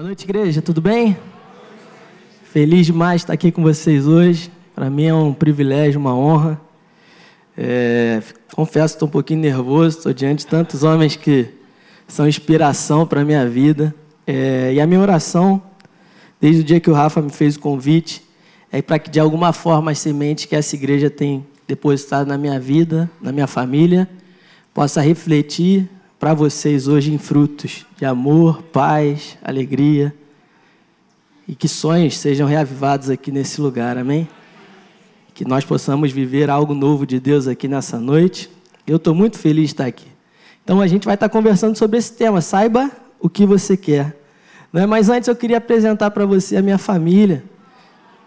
Boa noite, igreja, tudo bem? Feliz demais estar aqui com vocês hoje. Para mim é um privilégio, uma honra. É, confesso estou um pouquinho nervoso, estou diante de tantos homens que são inspiração para a minha vida. É, e a minha oração, desde o dia que o Rafa me fez o convite, é para que de alguma forma as sementes que essa igreja tem depositado na minha vida, na minha família, possa refletir para vocês hoje em frutos de amor, paz, alegria e que sonhos sejam reavivados aqui nesse lugar, amém? Que nós possamos viver algo novo de Deus aqui nessa noite. Eu estou muito feliz de estar aqui. Então a gente vai estar conversando sobre esse tema. Saiba o que você quer. Não é? Mas antes eu queria apresentar para você a minha família.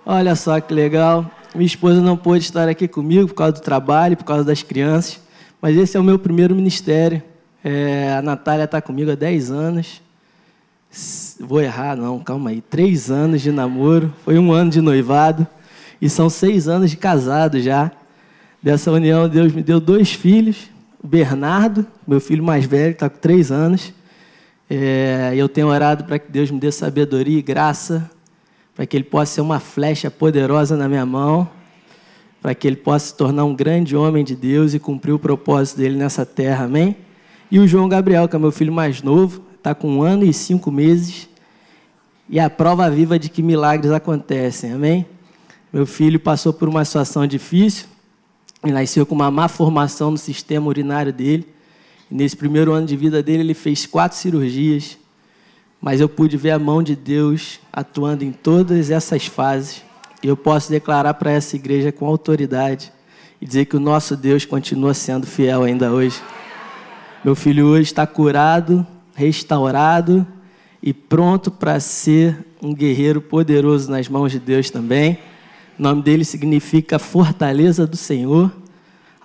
Olha só que legal. Minha esposa não pôde estar aqui comigo por causa do trabalho, por causa das crianças. Mas esse é o meu primeiro ministério. É, a Natália está comigo há 10 anos. Vou errar, não, calma aí. Três anos de namoro, foi um ano de noivado e são seis anos de casado já. Dessa união, Deus me deu dois filhos. O Bernardo, meu filho mais velho, está com três anos. É, eu tenho orado para que Deus me dê sabedoria e graça, para que ele possa ser uma flecha poderosa na minha mão, para que ele possa se tornar um grande homem de Deus e cumprir o propósito dele nessa terra. Amém? E o João Gabriel, que é meu filho mais novo, está com um ano e cinco meses. E a prova viva de que milagres acontecem, amém? Meu filho passou por uma situação difícil, ele nasceu com uma má formação no sistema urinário dele. E nesse primeiro ano de vida dele, ele fez quatro cirurgias. Mas eu pude ver a mão de Deus atuando em todas essas fases. E eu posso declarar para essa igreja com autoridade e dizer que o nosso Deus continua sendo fiel ainda hoje. Meu filho hoje está curado, restaurado e pronto para ser um guerreiro poderoso nas mãos de Deus também. O nome dele significa fortaleza do Senhor.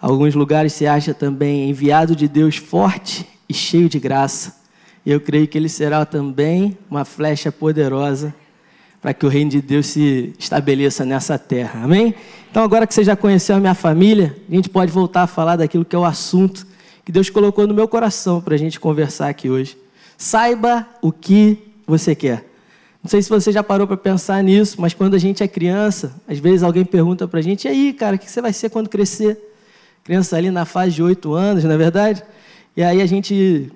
Alguns lugares se acha também enviado de Deus forte e cheio de graça. E eu creio que ele será também uma flecha poderosa para que o reino de Deus se estabeleça nessa terra. Amém? Então, agora que você já conheceu a minha família, a gente pode voltar a falar daquilo que é o assunto que Deus colocou no meu coração para a gente conversar aqui hoje. Saiba o que você quer. Não sei se você já parou para pensar nisso, mas quando a gente é criança, às vezes alguém pergunta para a gente: e aí, cara, o que você vai ser quando crescer? Criança ali na fase de oito anos, não é verdade? E aí a gente.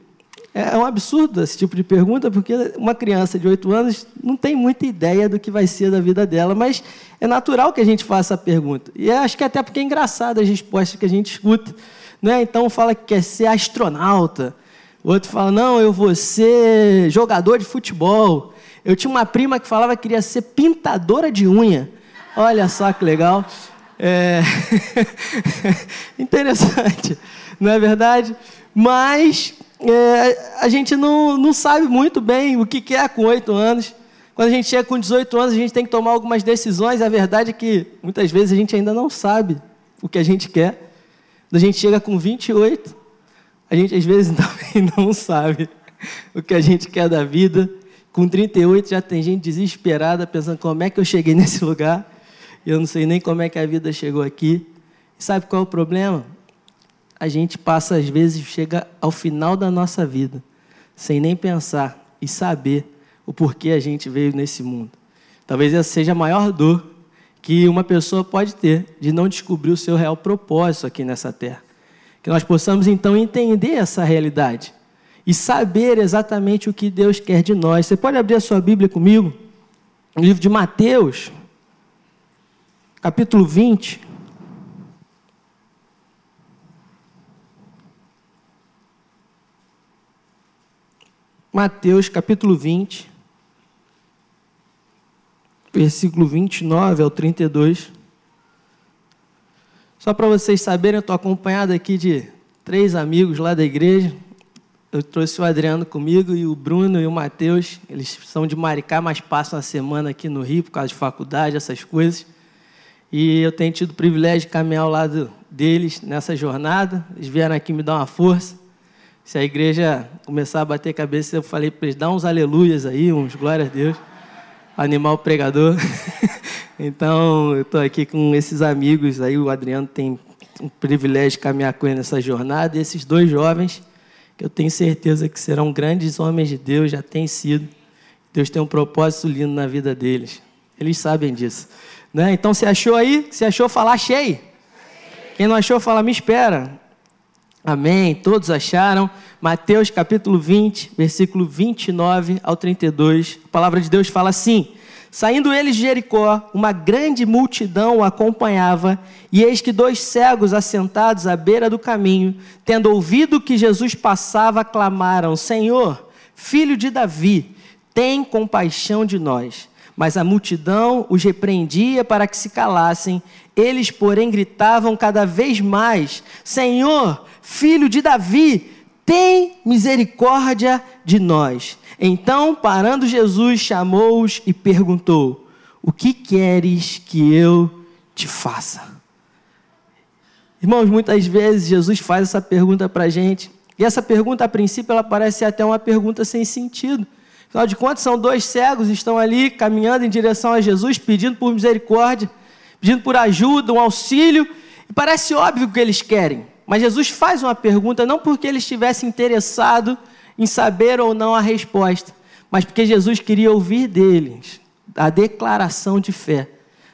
É um absurdo esse tipo de pergunta, porque uma criança de oito anos não tem muita ideia do que vai ser da vida dela, mas é natural que a gente faça a pergunta. E acho que até porque é engraçado as respostas que a gente escuta. Né? Então fala que quer ser astronauta. O outro fala, não, eu vou ser jogador de futebol. Eu tinha uma prima que falava que queria ser pintadora de unha. Olha só que legal. É... Interessante, não é verdade? Mas é, a gente não, não sabe muito bem o que é com oito anos. Quando a gente chega com 18 anos, a gente tem que tomar algumas decisões. A verdade é que muitas vezes a gente ainda não sabe o que a gente quer. A gente chega com 28, a gente às vezes também não sabe o que a gente quer da vida. Com 38 já tem gente desesperada pensando como é que eu cheguei nesse lugar e eu não sei nem como é que a vida chegou aqui. E sabe qual é o problema? A gente passa às vezes chega ao final da nossa vida sem nem pensar e saber o porquê a gente veio nesse mundo. Talvez essa seja a maior dor que uma pessoa pode ter de não descobrir o seu real propósito aqui nessa terra. Que nós possamos então entender essa realidade e saber exatamente o que Deus quer de nós. Você pode abrir a sua Bíblia comigo? No livro de Mateus, capítulo 20. Mateus, capítulo 20 versículo 29 ao 32. Só para vocês saberem, eu estou acompanhado aqui de três amigos lá da igreja. Eu trouxe o Adriano comigo e o Bruno e o Matheus. Eles são de Maricá, mas passam a semana aqui no Rio por causa de faculdade, essas coisas. E eu tenho tido o privilégio de caminhar ao lado deles nessa jornada. Eles vieram aqui me dar uma força. Se a igreja começar a bater cabeça, eu falei para eles, dá uns aleluias aí, uns glórias a Deus animal pregador. então, eu estou aqui com esses amigos aí, o Adriano tem um privilégio de caminhar com ele nessa jornada, e esses dois jovens, que eu tenho certeza que serão grandes homens de Deus, já têm sido, Deus tem um propósito lindo na vida deles. Eles sabem disso. Né? Então, se achou aí? Se achou, fala, achei. Quem não achou, fala, me espera. Amém. Todos acharam. Mateus capítulo 20, versículo 29 ao 32. A palavra de Deus fala assim: Saindo eles de Jericó, uma grande multidão o acompanhava, e eis que dois cegos assentados à beira do caminho, tendo ouvido que Jesus passava, clamaram: Senhor, filho de Davi, tem compaixão de nós. Mas a multidão os repreendia para que se calassem. Eles, porém, gritavam cada vez mais: Senhor, filho de Davi, tem misericórdia de nós. Então, parando Jesus, chamou-os e perguntou: O que queres que eu te faça? Irmãos, muitas vezes Jesus faz essa pergunta para a gente, e essa pergunta, a princípio, ela parece até uma pergunta sem sentido. Afinal de contas, são dois cegos, estão ali caminhando em direção a Jesus, pedindo por misericórdia, pedindo por ajuda, um auxílio, e parece óbvio o que eles querem. Mas Jesus faz uma pergunta não porque ele estivesse interessado em saber ou não a resposta, mas porque Jesus queria ouvir deles a declaração de fé,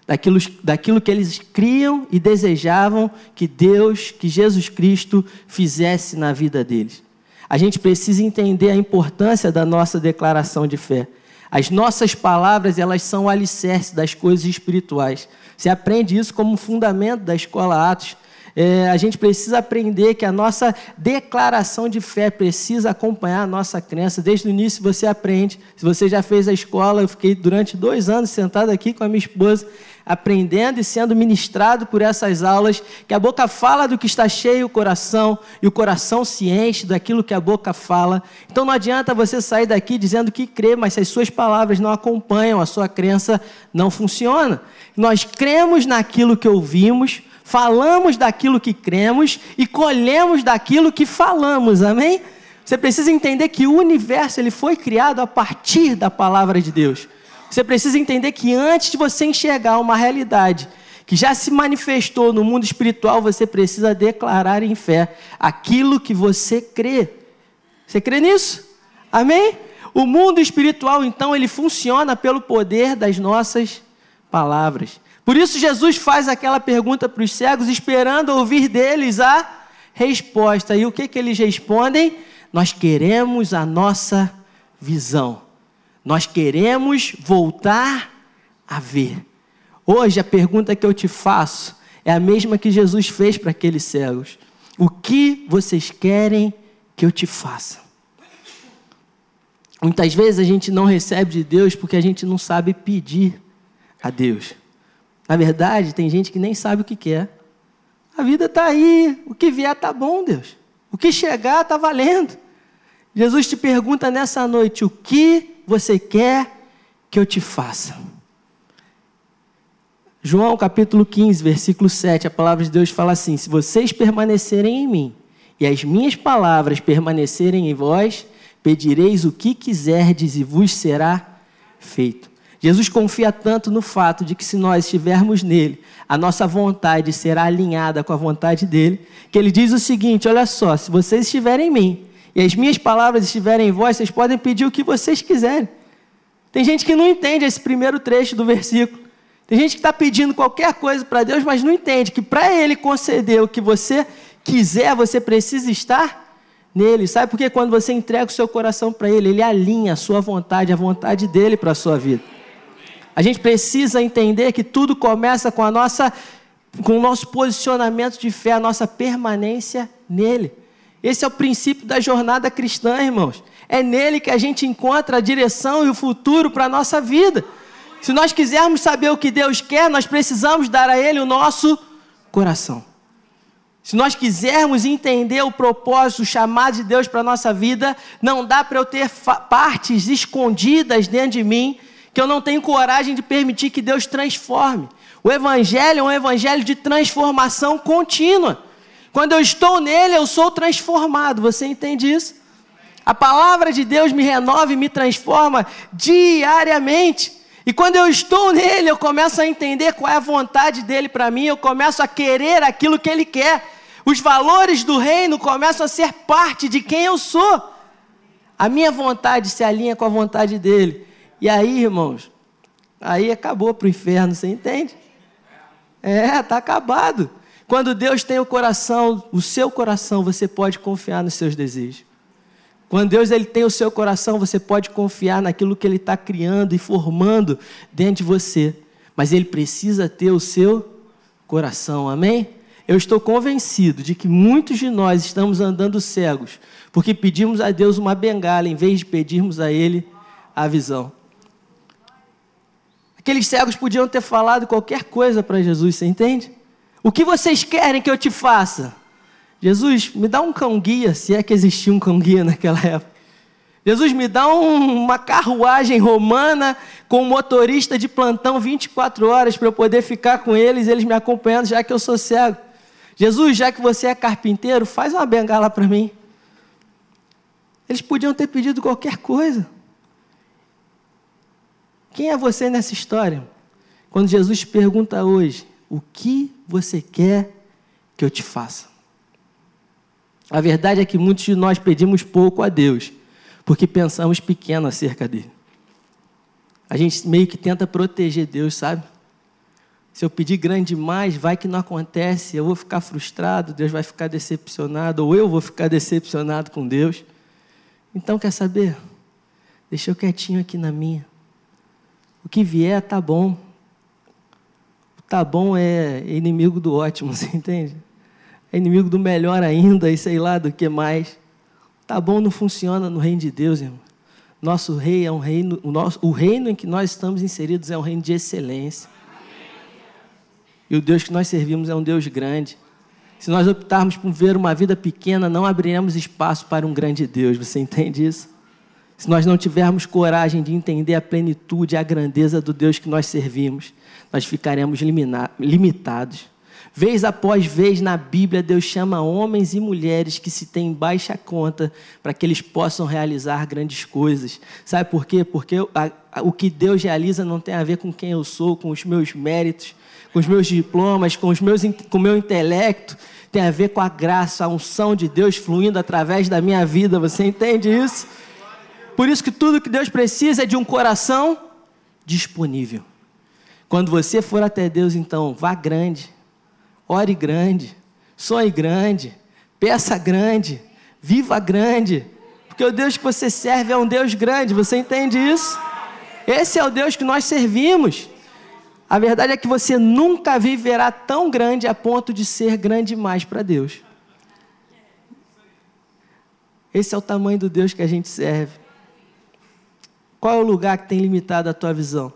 daquilo, daquilo que eles criam e desejavam que Deus, que Jesus Cristo fizesse na vida deles. A gente precisa entender a importância da nossa declaração de fé. As nossas palavras, elas são o alicerce das coisas espirituais. Você aprende isso como fundamento da escola Atos é, a gente precisa aprender que a nossa declaração de fé precisa acompanhar a nossa crença. Desde o início você aprende. Se você já fez a escola, eu fiquei durante dois anos sentado aqui com a minha esposa, aprendendo e sendo ministrado por essas aulas, que a boca fala do que está cheio o coração, e o coração se enche daquilo que a boca fala. Então não adianta você sair daqui dizendo que crê, mas se as suas palavras não acompanham a sua crença, não funciona. Nós cremos naquilo que ouvimos, falamos daquilo que cremos e colhemos daquilo que falamos, amém? Você precisa entender que o universo ele foi criado a partir da palavra de Deus. Você precisa entender que antes de você enxergar uma realidade que já se manifestou no mundo espiritual, você precisa declarar em fé aquilo que você crê. Você crê nisso? Amém? O mundo espiritual, então, ele funciona pelo poder das nossas palavras. Por isso, Jesus faz aquela pergunta para os cegos, esperando ouvir deles a resposta. E o que, que eles respondem? Nós queremos a nossa visão. Nós queremos voltar a ver. Hoje, a pergunta que eu te faço é a mesma que Jesus fez para aqueles cegos: O que vocês querem que eu te faça? Muitas vezes a gente não recebe de Deus porque a gente não sabe pedir a Deus. Na verdade, tem gente que nem sabe o que quer. A vida está aí, o que vier está bom, Deus. O que chegar está valendo. Jesus te pergunta nessa noite: o que você quer que eu te faça? João capítulo 15, versículo 7, a palavra de Deus fala assim: Se vocês permanecerem em mim e as minhas palavras permanecerem em vós, pedireis o que quiserdes e vos será feito. Jesus confia tanto no fato de que se nós estivermos nele, a nossa vontade será alinhada com a vontade dele, que ele diz o seguinte: olha só, se vocês estiverem em mim e as minhas palavras estiverem em vós, vocês podem pedir o que vocês quiserem. Tem gente que não entende esse primeiro trecho do versículo. Tem gente que está pedindo qualquer coisa para Deus, mas não entende que para Ele conceder o que você quiser, você precisa estar nele. Sabe por quê? Quando você entrega o seu coração para Ele, Ele alinha a sua vontade, a vontade dele para a sua vida. A gente precisa entender que tudo começa com a nossa com o nosso posicionamento de fé, a nossa permanência nele. Esse é o princípio da jornada cristã, irmãos. É nele que a gente encontra a direção e o futuro para a nossa vida. Se nós quisermos saber o que Deus quer, nós precisamos dar a Ele o nosso coração. Se nós quisermos entender o propósito, o chamado de Deus para a nossa vida, não dá para eu ter partes escondidas dentro de mim que eu não tenho coragem de permitir que Deus transforme. O Evangelho é um evangelho de transformação contínua. Quando eu estou nele, eu sou transformado. Você entende isso? A palavra de Deus me renova e me transforma diariamente. E quando eu estou nele, eu começo a entender qual é a vontade dele para mim, eu começo a querer aquilo que ele quer. Os valores do reino começam a ser parte de quem eu sou. A minha vontade se alinha com a vontade dele. E aí, irmãos, aí acabou para o inferno, você entende? É, está acabado. Quando Deus tem o coração, o seu coração, você pode confiar nos seus desejos. Quando Deus ele tem o seu coração, você pode confiar naquilo que Ele está criando e formando dentro de você. Mas Ele precisa ter o seu coração, amém? Eu estou convencido de que muitos de nós estamos andando cegos, porque pedimos a Deus uma bengala em vez de pedirmos a Ele a visão. Aqueles cegos podiam ter falado qualquer coisa para Jesus, você entende? O que vocês querem que eu te faça? Jesus, me dá um cão-guia, se é que existia um cão-guia naquela época. Jesus, me dá um, uma carruagem romana com um motorista de plantão 24 horas para eu poder ficar com eles, eles me acompanhando, já que eu sou cego. Jesus, já que você é carpinteiro, faz uma bengala para mim. Eles podiam ter pedido qualquer coisa. Quem é você nessa história? Quando Jesus pergunta hoje: O que você quer que eu te faça? A verdade é que muitos de nós pedimos pouco a Deus, porque pensamos pequeno acerca dele. A gente meio que tenta proteger Deus, sabe? Se eu pedir grande demais, vai que não acontece, eu vou ficar frustrado, Deus vai ficar decepcionado, ou eu vou ficar decepcionado com Deus. Então, quer saber? Deixa eu quietinho aqui na minha. O que vier, tá bom. O tá bom é inimigo do ótimo, você entende? É inimigo do melhor ainda, e sei lá do que mais. Tá bom não funciona no reino de Deus, irmão. Nosso rei é um reino, o, nosso, o reino em que nós estamos inseridos é um reino de excelência. E o Deus que nós servimos é um Deus grande. Se nós optarmos por ver uma vida pequena, não abriremos espaço para um grande Deus. Você entende isso? Se nós não tivermos coragem de entender a plenitude e a grandeza do Deus que nós servimos, nós ficaremos limitados. Vez após vez na Bíblia, Deus chama homens e mulheres que se têm baixa conta para que eles possam realizar grandes coisas. Sabe por quê? Porque o que Deus realiza não tem a ver com quem eu sou, com os meus méritos, com os meus diplomas, com, os meus, com o meu intelecto, tem a ver com a graça, a unção de Deus fluindo através da minha vida. Você entende isso? Por isso que tudo que Deus precisa é de um coração disponível. Quando você for até Deus, então, vá grande, ore grande, sonhe grande, peça grande, viva grande, porque o Deus que você serve é um Deus grande, você entende isso? Esse é o Deus que nós servimos. A verdade é que você nunca viverá tão grande a ponto de ser grande demais para Deus. Esse é o tamanho do Deus que a gente serve. Qual é o lugar que tem limitado a tua visão?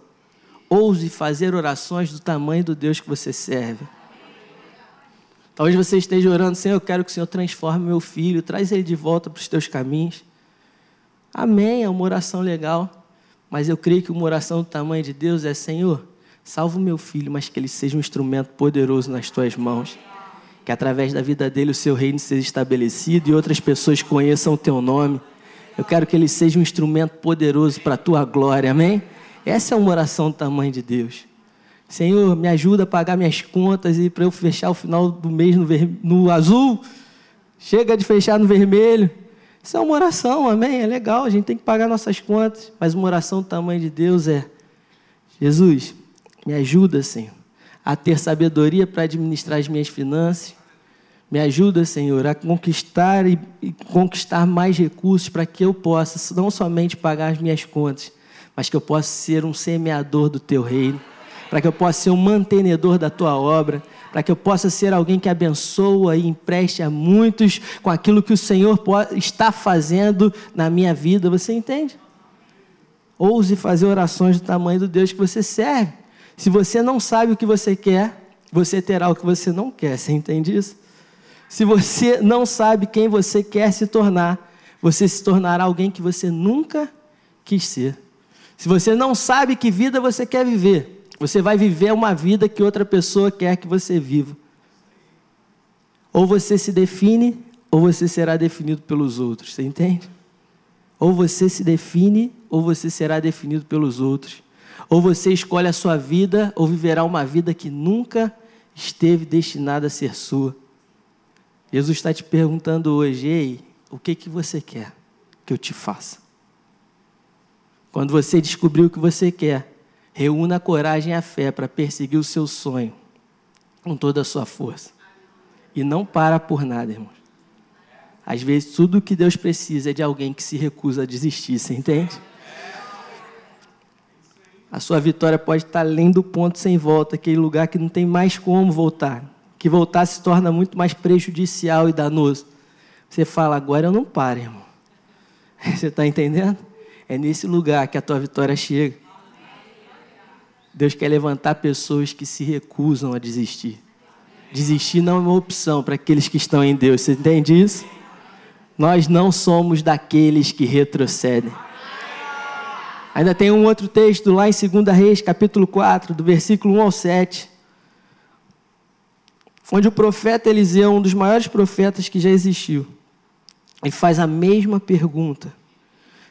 Ouse fazer orações do tamanho do Deus que você serve. Talvez você esteja orando, Senhor, eu quero que o Senhor transforme meu filho, traz ele de volta para os teus caminhos. Amém, é uma oração legal. Mas eu creio que uma oração do tamanho de Deus é, Senhor, Salva o meu filho, mas que ele seja um instrumento poderoso nas tuas mãos. Que através da vida dele o seu reino seja estabelecido e outras pessoas conheçam o teu nome. Eu quero que ele seja um instrumento poderoso para a tua glória, amém? Essa é uma oração do tamanho de Deus. Senhor, me ajuda a pagar minhas contas e para eu fechar o final do mês no, ver... no azul. Chega de fechar no vermelho. Isso é uma oração, amém? É legal, a gente tem que pagar nossas contas. Mas uma oração do tamanho de Deus é: Jesus, me ajuda, Senhor, a ter sabedoria para administrar as minhas finanças. Me ajuda, Senhor, a conquistar e, e conquistar mais recursos para que eu possa não somente pagar as minhas contas, mas que eu possa ser um semeador do teu reino, para que eu possa ser um mantenedor da tua obra, para que eu possa ser alguém que abençoa e empreste a muitos com aquilo que o Senhor está fazendo na minha vida. Você entende? Ouse fazer orações do tamanho do Deus que você serve. Se você não sabe o que você quer, você terá o que você não quer. Você entende isso? Se você não sabe quem você quer se tornar, você se tornará alguém que você nunca quis ser. Se você não sabe que vida você quer viver, você vai viver uma vida que outra pessoa quer que você viva. Ou você se define, ou você será definido pelos outros. Você entende? Ou você se define, ou você será definido pelos outros. Ou você escolhe a sua vida, ou viverá uma vida que nunca esteve destinada a ser sua. Jesus está te perguntando hoje, ei, o que, que você quer que eu te faça? Quando você descobrir o que você quer, reúna a coragem e a fé para perseguir o seu sonho com toda a sua força. E não para por nada, irmãos. Às vezes, tudo o que Deus precisa é de alguém que se recusa a desistir, você entende? A sua vitória pode estar além do ponto sem volta, aquele lugar que não tem mais como voltar. Que voltar se torna muito mais prejudicial e danoso. Você fala, agora eu não paro, irmão. Você está entendendo? É nesse lugar que a tua vitória chega. Deus quer levantar pessoas que se recusam a desistir. Desistir não é uma opção para aqueles que estão em Deus. Você entende isso? Nós não somos daqueles que retrocedem. Ainda tem um outro texto lá em 2 Reis, capítulo 4, do versículo 1 ao 7, onde o profeta Eliseu, um dos maiores profetas que já existiu, ele faz a mesma pergunta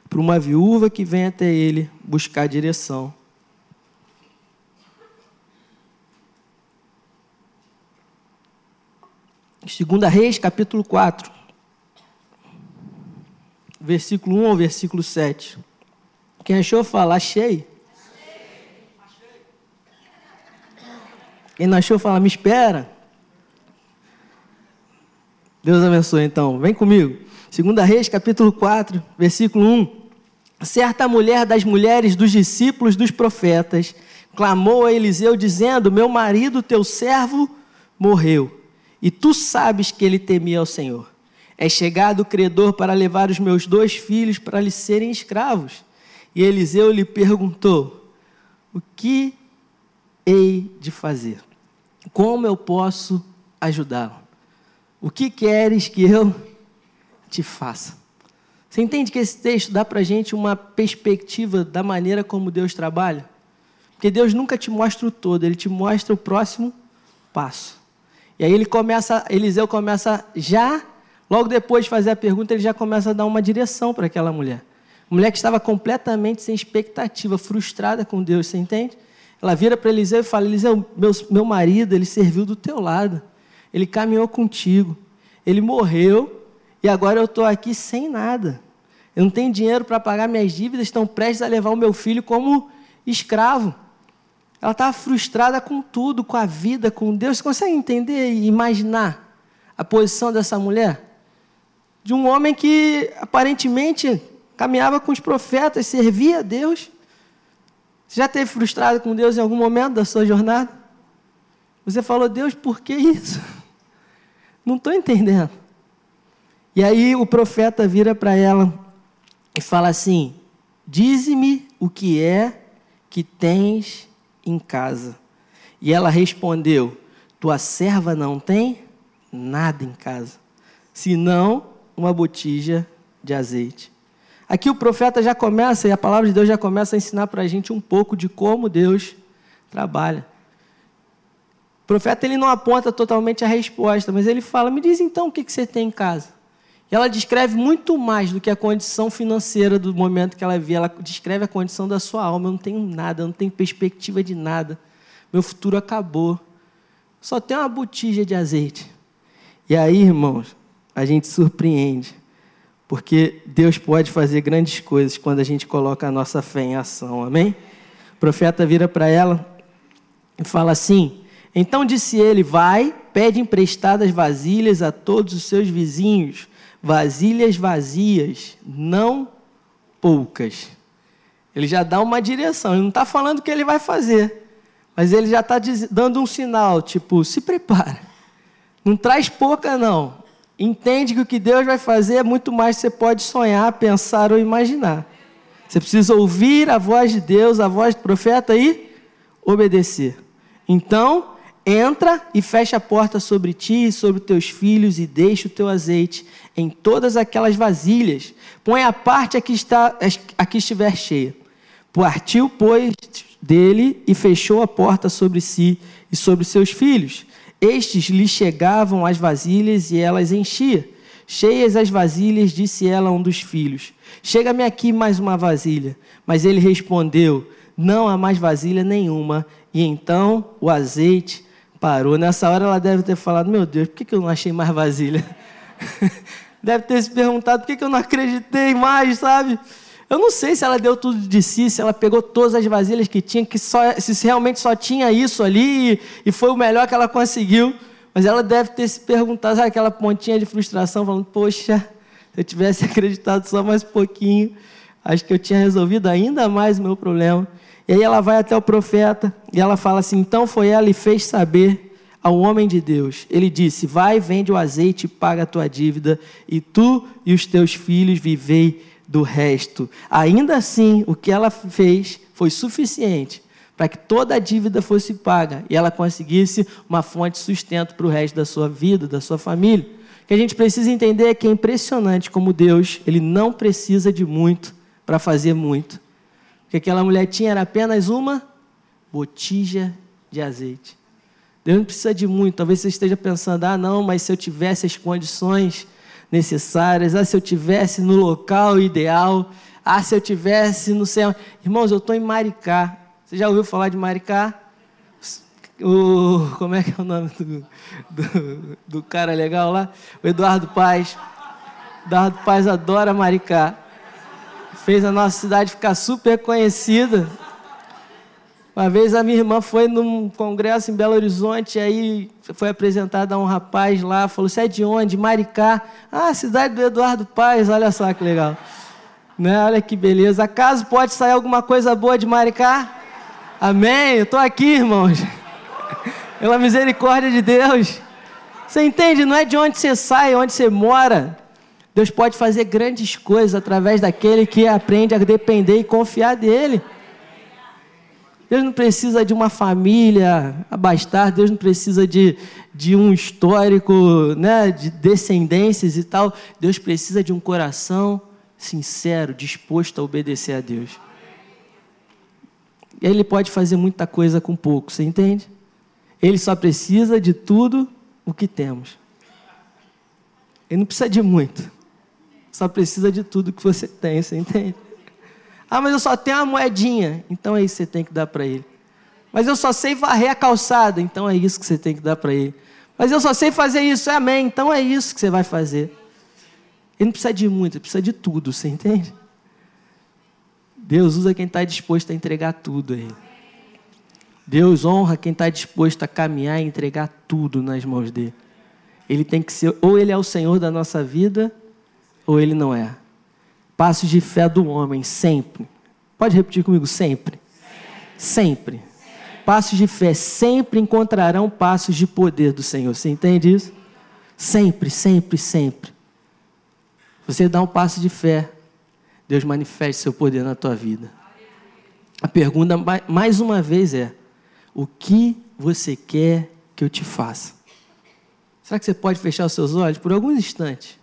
para uma viúva que vem até ele buscar direção. Segunda Reis, capítulo 4, versículo 1 ao versículo 7. Quem achou, fala, achei. Quem não achou, fala, me espera. Deus abençoe, então. Vem comigo. Segunda Reis, capítulo 4, versículo 1. Certa mulher das mulheres dos discípulos dos profetas clamou a Eliseu, dizendo: Meu marido, teu servo, morreu, e tu sabes que ele temia ao Senhor. É chegado o credor para levar os meus dois filhos para lhe serem escravos. E Eliseu lhe perguntou: O que hei de fazer? Como eu posso ajudá-lo? O que queres que eu te faça? Você entende que esse texto dá para a gente uma perspectiva da maneira como Deus trabalha? Porque Deus nunca te mostra o todo, Ele te mostra o próximo passo. E aí ele começa, Eliseu começa já Logo depois de fazer a pergunta, ele já começa a dar uma direção para aquela mulher. mulher que estava completamente sem expectativa, frustrada com Deus, você entende? Ela vira para Eliseu e fala: Eliseu, meu, meu marido, ele serviu do teu lado, ele caminhou contigo, ele morreu e agora eu estou aqui sem nada. Eu não tenho dinheiro para pagar minhas dívidas, estão prestes a levar o meu filho como escravo. Ela estava frustrada com tudo, com a vida, com Deus. Você consegue entender e imaginar a posição dessa mulher? de um homem que aparentemente caminhava com os profetas, servia a Deus. Você já esteve frustrado com Deus em algum momento da sua jornada? Você falou, Deus, por que isso? Não estou entendendo. E aí o profeta vira para ela e fala assim: Dize-me o que é que tens em casa. E ela respondeu: Tua serva não tem nada em casa, senão uma botija de azeite. Aqui o profeta já começa, e a palavra de Deus já começa a ensinar para a gente um pouco de como Deus trabalha. O profeta ele não aponta totalmente a resposta, mas ele fala: me diz então o que, que você tem em casa. E ela descreve muito mais do que a condição financeira do momento que ela vê. Ela descreve a condição da sua alma. Eu não tenho nada, eu não tenho perspectiva de nada. Meu futuro acabou. Só tem uma botija de azeite. E aí, irmãos, a gente surpreende, porque Deus pode fazer grandes coisas quando a gente coloca a nossa fé em ação, amém? O profeta vira para ela e fala assim: Então disse ele: Vai, pede emprestadas vasilhas a todos os seus vizinhos, vasilhas vazias, não poucas. Ele já dá uma direção, ele não está falando o que ele vai fazer, mas ele já está dando um sinal, tipo, se prepara. Não traz pouca, não entende que o que Deus vai fazer é muito mais que você pode sonhar, pensar ou imaginar. Você precisa ouvir a voz de Deus, a voz do profeta e obedecer. Então, entra e fecha a porta sobre ti e sobre teus filhos e deixa o teu azeite em todas aquelas vasilhas. Põe a parte a que, está, a que estiver cheia. Partiu, pois, dele e fechou a porta sobre si e sobre seus filhos. Estes lhe chegavam as vasilhas e elas enchia. Cheias as vasilhas, disse ela a um dos filhos: Chega-me aqui mais uma vasilha. Mas ele respondeu: Não há mais vasilha nenhuma. E então o azeite parou. Nessa hora ela deve ter falado: Meu Deus, por que eu não achei mais vasilha? deve ter se perguntado por que eu não acreditei mais, sabe? Eu não sei se ela deu tudo de si, se ela pegou todas as vasilhas que tinha, que só, se realmente só tinha isso ali e, e foi o melhor que ela conseguiu. Mas ela deve ter se perguntado, sabe aquela pontinha de frustração, falando: Poxa, se eu tivesse acreditado só mais um pouquinho, acho que eu tinha resolvido ainda mais o meu problema. E aí ela vai até o profeta e ela fala assim: Então foi ela e fez saber ao homem de Deus. Ele disse: Vai, vende o azeite paga a tua dívida, e tu e os teus filhos vivei do resto. Ainda assim, o que ela fez foi suficiente para que toda a dívida fosse paga e ela conseguisse uma fonte de sustento para o resto da sua vida, da sua família. O que a gente precisa entender é que é impressionante como Deus, ele não precisa de muito para fazer muito. Que aquela mulher tinha era apenas uma botija de azeite. Deus não precisa de muito. Talvez você esteja pensando: ah, não, mas se eu tivesse as condições necessárias, ah, se eu tivesse no local ideal, ah, se eu tivesse no céu. Irmãos, eu estou em Maricá. Você já ouviu falar de Maricá? O, como é que é o nome do, do, do cara legal lá? O Eduardo Paz. Eduardo Paz adora Maricá. Fez a nossa cidade ficar super conhecida. Uma vez a minha irmã foi num congresso em Belo Horizonte, aí foi apresentada a um rapaz lá, falou: Você é de onde? Maricá. Ah, cidade do Eduardo Paes, olha só que legal. Né? Olha que beleza. Acaso pode sair alguma coisa boa de Maricá? Amém? Eu estou aqui, irmãos. Pela misericórdia de Deus. Você entende? Não é de onde você sai, onde você mora. Deus pode fazer grandes coisas através daquele que aprende a depender e confiar dele. Deus não precisa de uma família abastar, Deus não precisa de, de um histórico, né, de descendências e tal. Deus precisa de um coração sincero, disposto a obedecer a Deus. E Ele pode fazer muita coisa com pouco, você entende? Ele só precisa de tudo o que temos. Ele não precisa de muito. Só precisa de tudo que você tem, você entende? Ah, mas eu só tenho uma moedinha. Então é isso que você tem que dar para ele. Mas eu só sei varrer a calçada. Então é isso que você tem que dar para ele. Mas eu só sei fazer isso. É amém. Então é isso que você vai fazer. Ele não precisa de muito, ele precisa de tudo. Você entende? Deus usa quem está disposto a entregar tudo a ele. Deus honra quem está disposto a caminhar e entregar tudo nas mãos dele. Ele tem que ser, ou ele é o Senhor da nossa vida, ou ele não é. Passos de fé do homem, sempre. Pode repetir comigo, sempre. Sempre. sempre. Passos de fé sempre encontrarão passos de poder do Senhor. Você entende isso? Sempre, sempre, sempre. Você dá um passo de fé, Deus manifesta seu poder na tua vida. A pergunta, mais uma vez, é: o que você quer que eu te faça? Será que você pode fechar os seus olhos por alguns instantes?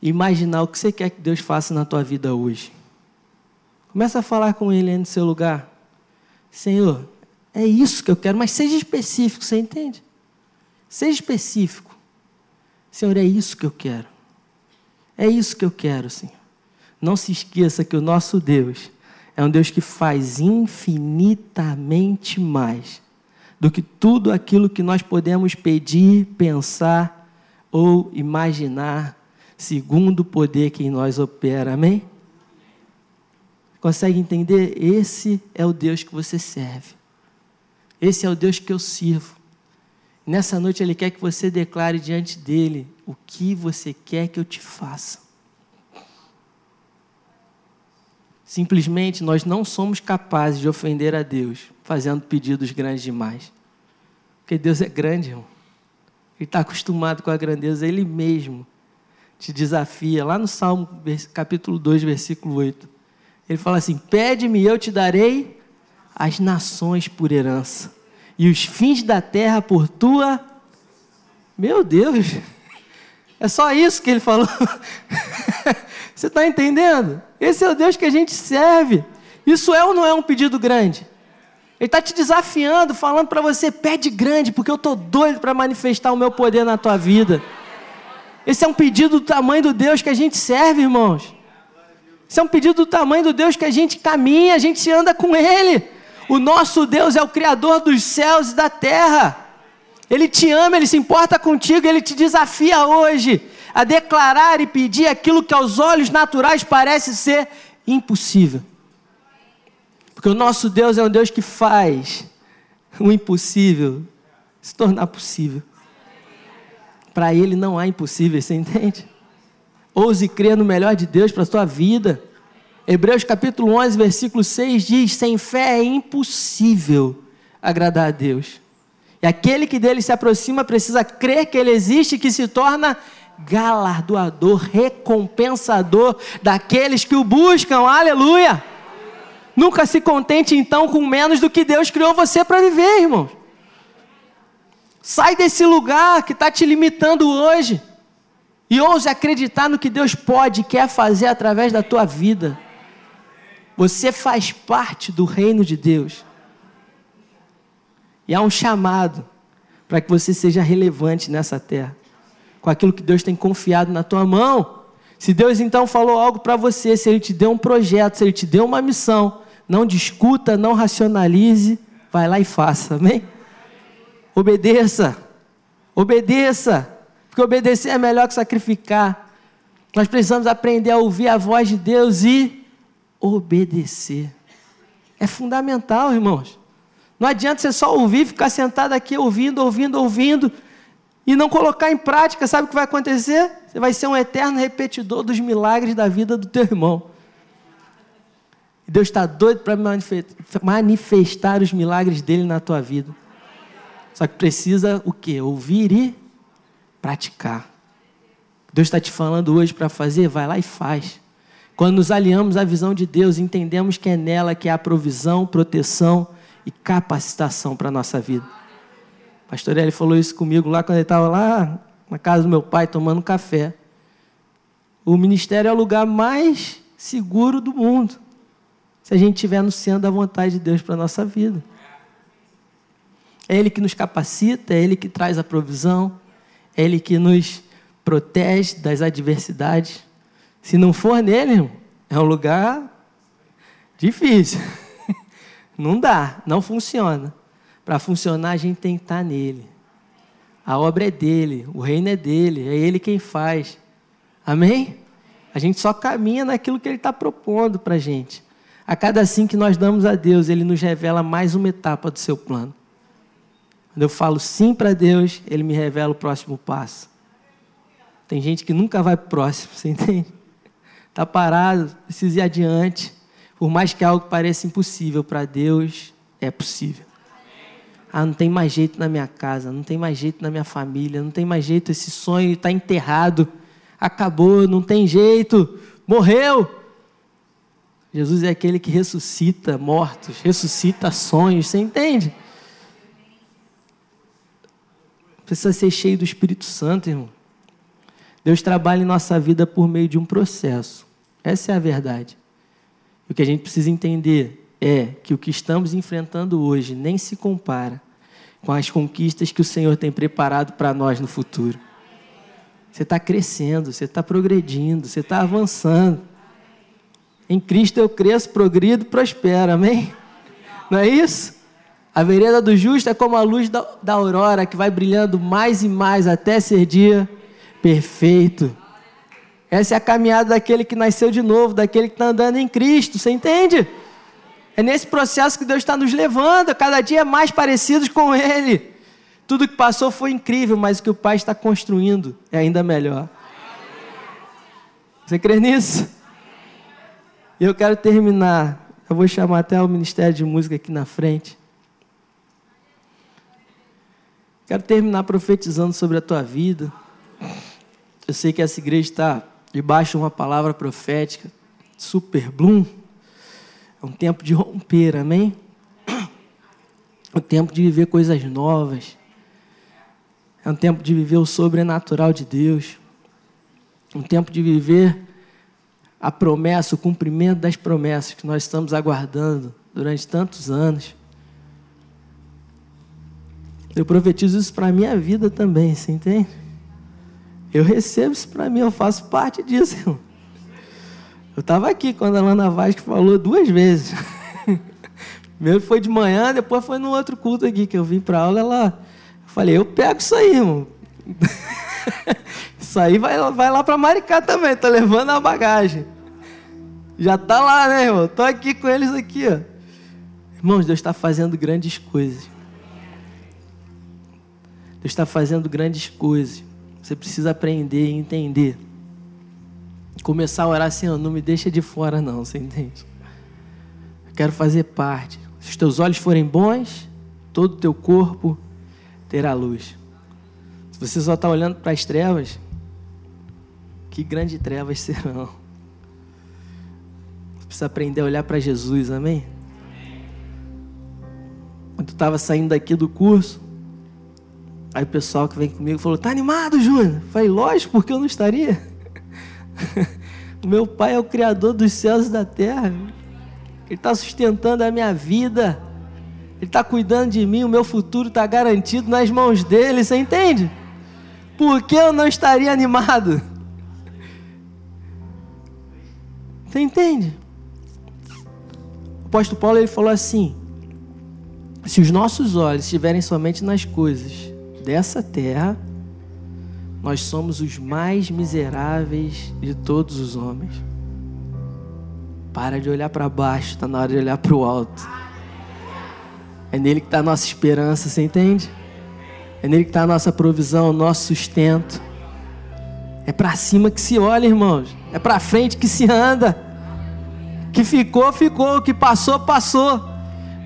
Imaginar o que você quer que Deus faça na tua vida hoje. Começa a falar com Ele no seu lugar. Senhor, é isso que eu quero, mas seja específico, você entende? Seja específico. Senhor, é isso que eu quero. É isso que eu quero, Senhor. Não se esqueça que o nosso Deus é um Deus que faz infinitamente mais do que tudo aquilo que nós podemos pedir, pensar ou imaginar segundo o poder que em nós opera. Amém? Consegue entender? Esse é o Deus que você serve. Esse é o Deus que eu sirvo. Nessa noite Ele quer que você declare diante dele o que você quer que eu te faça. Simplesmente nós não somos capazes de ofender a Deus fazendo pedidos grandes demais. Porque Deus é grande, irmão. Ele está acostumado com a grandeza, Ele mesmo te desafia, lá no Salmo capítulo 2, versículo 8. Ele fala assim: Pede-me, eu te darei as nações por herança, e os fins da terra por tua. Meu Deus! É só isso que ele falou. Você está entendendo? Esse é o Deus que a gente serve. Isso é ou não é um pedido grande? Ele está te desafiando, falando para você: pede grande, porque eu estou doido para manifestar o meu poder na tua vida. Esse é um pedido do tamanho do Deus que a gente serve, irmãos. Esse é um pedido do tamanho do Deus que a gente caminha, a gente anda com Ele. O nosso Deus é o Criador dos céus e da terra. Ele te ama, Ele se importa contigo, Ele te desafia hoje a declarar e pedir aquilo que aos olhos naturais parece ser impossível. Porque o nosso Deus é um Deus que faz o impossível se tornar possível. Para Ele não há impossível, você entende? Ouse crer no melhor de Deus para a sua vida. Hebreus capítulo 11, versículo 6 diz: Sem fé é impossível agradar a Deus. E aquele que dele se aproxima precisa crer que ele existe e que se torna galardoador, recompensador daqueles que o buscam. Aleluia! Nunca se contente então com menos do que Deus criou você para viver, irmão. Sai desse lugar que está te limitando hoje e ouse acreditar no que Deus pode e quer fazer através da tua vida. Você faz parte do reino de Deus. E há um chamado para que você seja relevante nessa terra, com aquilo que Deus tem confiado na tua mão. Se Deus então falou algo para você, se Ele te deu um projeto, se Ele te deu uma missão, não discuta, não racionalize, vai lá e faça, amém? Obedeça, obedeça, porque obedecer é melhor que sacrificar. Nós precisamos aprender a ouvir a voz de Deus e obedecer. É fundamental, irmãos. Não adianta você só ouvir, ficar sentado aqui ouvindo, ouvindo, ouvindo e não colocar em prática, sabe o que vai acontecer? Você vai ser um eterno repetidor dos milagres da vida do teu irmão. Deus está doido para manifestar os milagres dele na tua vida. Só que precisa o quê? Ouvir e praticar. Deus está te falando hoje para fazer, vai lá e faz. Quando nos alinhamos à visão de Deus, entendemos que é nela que há provisão, proteção, e capacitação para a nossa vida. O pastor Eli falou isso comigo lá quando ele estava lá na casa do meu pai tomando café. O ministério é o lugar mais seguro do mundo. Se a gente estiver no centro da vontade de Deus para a nossa vida. É Ele que nos capacita, é Ele que traz a provisão, é Ele que nos protege das adversidades. Se não for nele, é um lugar difícil. Não dá, não funciona. Para funcionar, a gente tem que estar nele. A obra é dele, o reino é dele, é ele quem faz. Amém? A gente só caminha naquilo que ele está propondo para a gente. A cada sim que nós damos a Deus, ele nos revela mais uma etapa do seu plano. Quando eu falo sim para Deus, ele me revela o próximo passo. Tem gente que nunca vai para o próximo, você entende? Está parado, precisa ir adiante. Por mais que algo pareça impossível para Deus, é possível. Ah, não tem mais jeito na minha casa, não tem mais jeito na minha família, não tem mais jeito, esse sonho está enterrado, acabou, não tem jeito, morreu. Jesus é aquele que ressuscita mortos, ressuscita sonhos, você entende? Precisa ser cheio do Espírito Santo, irmão. Deus trabalha em nossa vida por meio de um processo. Essa é a verdade. O que a gente precisa entender é que o que estamos enfrentando hoje nem se compara com as conquistas que o Senhor tem preparado para nós no futuro. Você está crescendo, você está progredindo, você está avançando. Em Cristo eu cresço, progrido, prospero, amém? Não é isso? A vereda do justo é como a luz da, da aurora que vai brilhando mais e mais até ser dia perfeito. Essa é a caminhada daquele que nasceu de novo, daquele que está andando em Cristo, você entende? É nesse processo que Deus está nos levando, cada dia mais parecidos com Ele. Tudo que passou foi incrível, mas o que o Pai está construindo é ainda melhor. Você crê nisso? E eu quero terminar. Eu vou chamar até o Ministério de Música aqui na frente. Quero terminar profetizando sobre a tua vida. Eu sei que essa igreja está debaixo de uma palavra profética, super bloom. É um tempo de romper, amém? É um tempo de viver coisas novas. É um tempo de viver o sobrenatural de Deus. É um tempo de viver a promessa, o cumprimento das promessas que nós estamos aguardando durante tantos anos. Eu profetizo isso para a minha vida também, você entende? Eu recebo isso para mim, eu faço parte disso, irmão. Eu estava aqui quando a Lana Vasco falou duas vezes. Primeiro foi de manhã, depois foi no outro culto aqui que eu vim para aula. Ela, eu falei, eu pego isso aí, irmão. isso sair, vai, vai lá para Maricá também. Tô levando a bagagem. Já tá lá, né, irmão? Tô aqui com eles aqui, ó. Irmãos, Deus está fazendo grandes coisas. Está fazendo grandes coisas. Você precisa aprender e entender. Começar a orar assim, não me deixa de fora, não, você entende? Eu quero fazer parte. Se os teus olhos forem bons, todo o teu corpo terá luz. Se você só está olhando para as trevas, que grandes trevas serão. Você precisa aprender a olhar para Jesus, amém? Quando eu estava saindo daqui do curso, aí o pessoal que vem comigo falou: Tá animado, Júnior? Falei: Lógico, porque eu não estaria. meu pai é o Criador dos céus e da terra. Ele está sustentando a minha vida. Ele está cuidando de mim. O meu futuro está garantido nas mãos dele. Você entende? Por que eu não estaria animado? Você entende? O apóstolo Paulo ele falou assim: se os nossos olhos estiverem somente nas coisas dessa terra, nós somos os mais miseráveis de todos os homens. Para de olhar para baixo, está na hora de olhar para o alto. É nele que está a nossa esperança, você entende? É nele que está a nossa provisão, o nosso sustento. É para cima que se olha, irmãos. É para frente que se anda. Que ficou, ficou. Que passou, passou.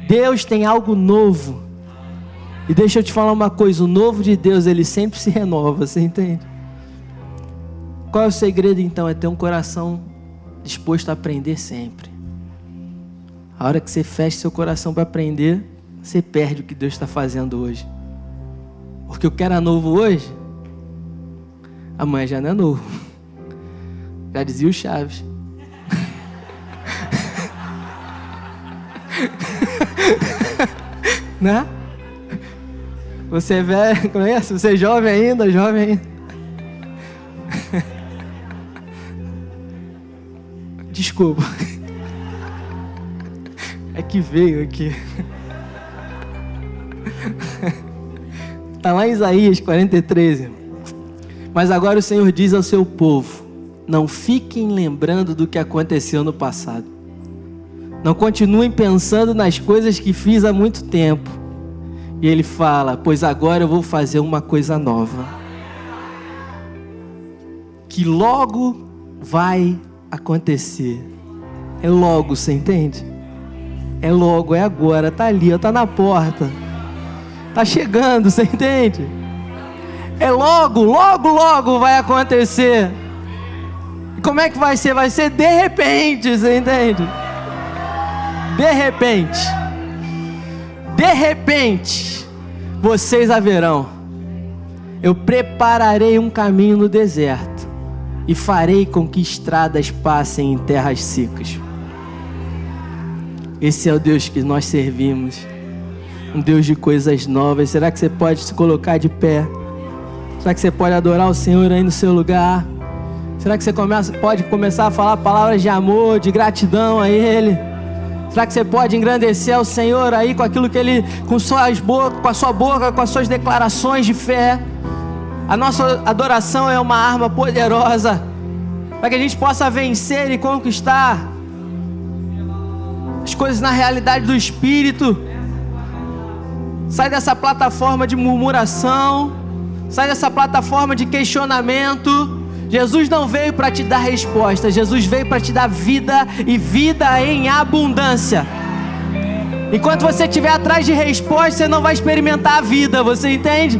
Deus tem algo novo. E deixa eu te falar uma coisa: o novo de Deus, ele sempre se renova, você entende? Qual é o segredo então? É ter um coração disposto a aprender sempre. A hora que você fecha seu coração para aprender, você perde o que Deus está fazendo hoje. Porque o que era novo hoje, amanhã já não é novo. Já dizia o Chaves. né? Você é velho, conhece? Você é jovem ainda, jovem ainda. Desculpa. É que veio aqui. Está lá em Isaías 43. Mas agora o Senhor diz ao seu povo: Não fiquem lembrando do que aconteceu no passado. Não continuem pensando nas coisas que fiz há muito tempo. E ele fala: Pois agora eu vou fazer uma coisa nova. Que logo vai acontecer. É logo, você entende? É logo, é agora, tá ali, está na porta. Tá chegando, você entende? É logo, logo, logo vai acontecer. Como é que vai ser? Vai ser de repente, você entende? De repente. De repente, vocês haverão. Eu prepararei um caminho no deserto e farei com que estradas passem em terras secas. Esse é o Deus que nós servimos um Deus de coisas novas. Será que você pode se colocar de pé? Será que você pode adorar o Senhor aí no seu lugar? Será que você começa, pode começar a falar palavras de amor, de gratidão a Ele? Será que você pode engrandecer ao Senhor aí com aquilo que Ele, com, suas boca, com a sua boca, com as suas declarações de fé? A nossa adoração é uma arma poderosa para que a gente possa vencer e conquistar as coisas na realidade do Espírito. Sai dessa plataforma de murmuração. Sai dessa plataforma de questionamento. Jesus não veio para te dar resposta, Jesus veio para te dar vida e vida em abundância. Enquanto você estiver atrás de resposta, você não vai experimentar a vida, você entende?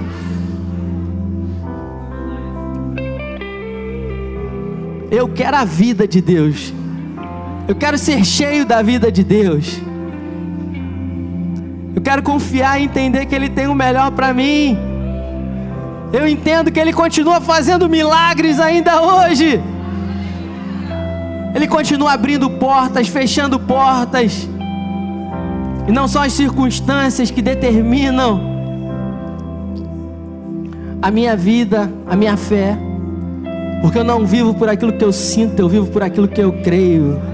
Eu quero a vida de Deus. Eu quero ser cheio da vida de Deus. Eu quero confiar e entender que Ele tem o melhor para mim. Eu entendo que Ele continua fazendo milagres ainda hoje. Ele continua abrindo portas, fechando portas. E não são as circunstâncias que determinam a minha vida, a minha fé. Porque eu não vivo por aquilo que eu sinto, eu vivo por aquilo que eu creio.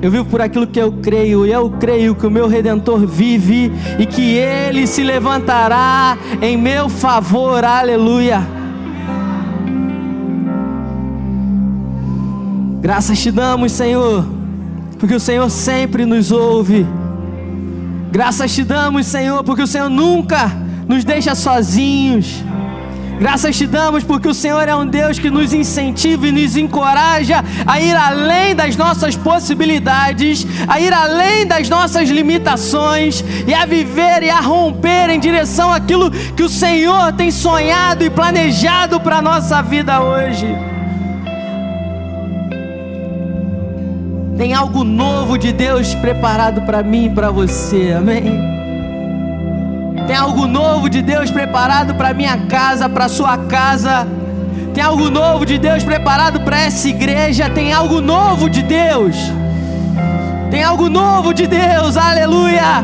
Eu vivo por aquilo que eu creio, e eu creio que o meu redentor vive e que ele se levantará em meu favor. Aleluia. Graças te damos, Senhor, porque o Senhor sempre nos ouve. Graças te damos, Senhor, porque o Senhor nunca nos deixa sozinhos. Graças te damos porque o Senhor é um Deus que nos incentiva e nos encoraja a ir além das nossas possibilidades, a ir além das nossas limitações e a viver e a romper em direção àquilo que o Senhor tem sonhado e planejado para a nossa vida hoje. Tem algo novo de Deus preparado para mim e para você, amém? Tem algo novo de Deus preparado para minha casa, para sua casa. Tem algo novo de Deus preparado para essa igreja. Tem algo novo de Deus. Tem algo novo de Deus. Aleluia.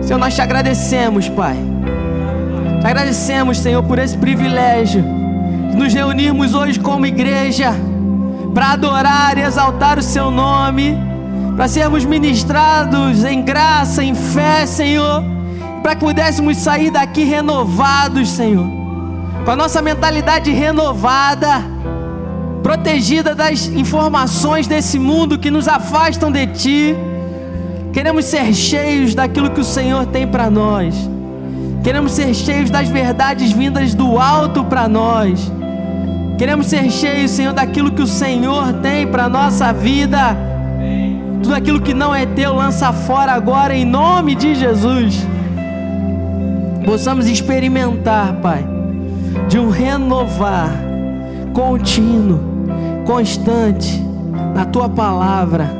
Senhor, nós te agradecemos, Pai. Te agradecemos, Senhor, por esse privilégio de nos reunirmos hoje como igreja para adorar e exaltar o Seu nome para sermos ministrados em graça, em fé, Senhor, para que pudéssemos sair daqui renovados, Senhor, com a nossa mentalidade renovada, protegida das informações desse mundo que nos afastam de Ti. Queremos ser cheios daquilo que o Senhor tem para nós. Queremos ser cheios das verdades vindas do alto para nós. Queremos ser cheios, Senhor, daquilo que o Senhor tem para nossa vida tudo aquilo que não é teu, lança fora agora em nome de Jesus. Possamos experimentar, Pai, de um renovar contínuo, constante na tua palavra.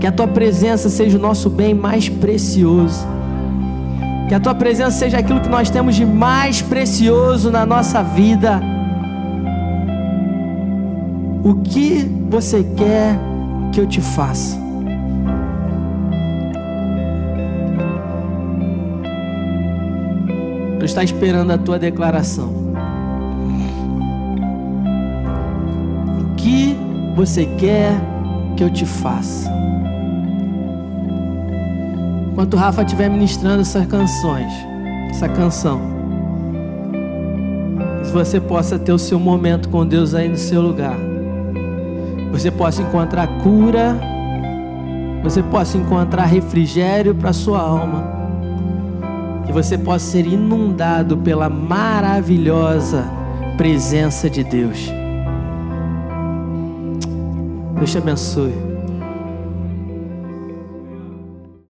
Que a tua presença seja o nosso bem mais precioso. Que a tua presença seja aquilo que nós temos de mais precioso na nossa vida. O que você quer que eu te faça? Tu está esperando a tua declaração. O que você quer que eu te faça? Enquanto o Rafa estiver ministrando essas canções, essa canção, que você possa ter o seu momento com Deus aí no seu lugar. Você possa encontrar cura, você possa encontrar refrigério para sua alma que você possa ser inundado pela maravilhosa presença de Deus. Deus te abençoe.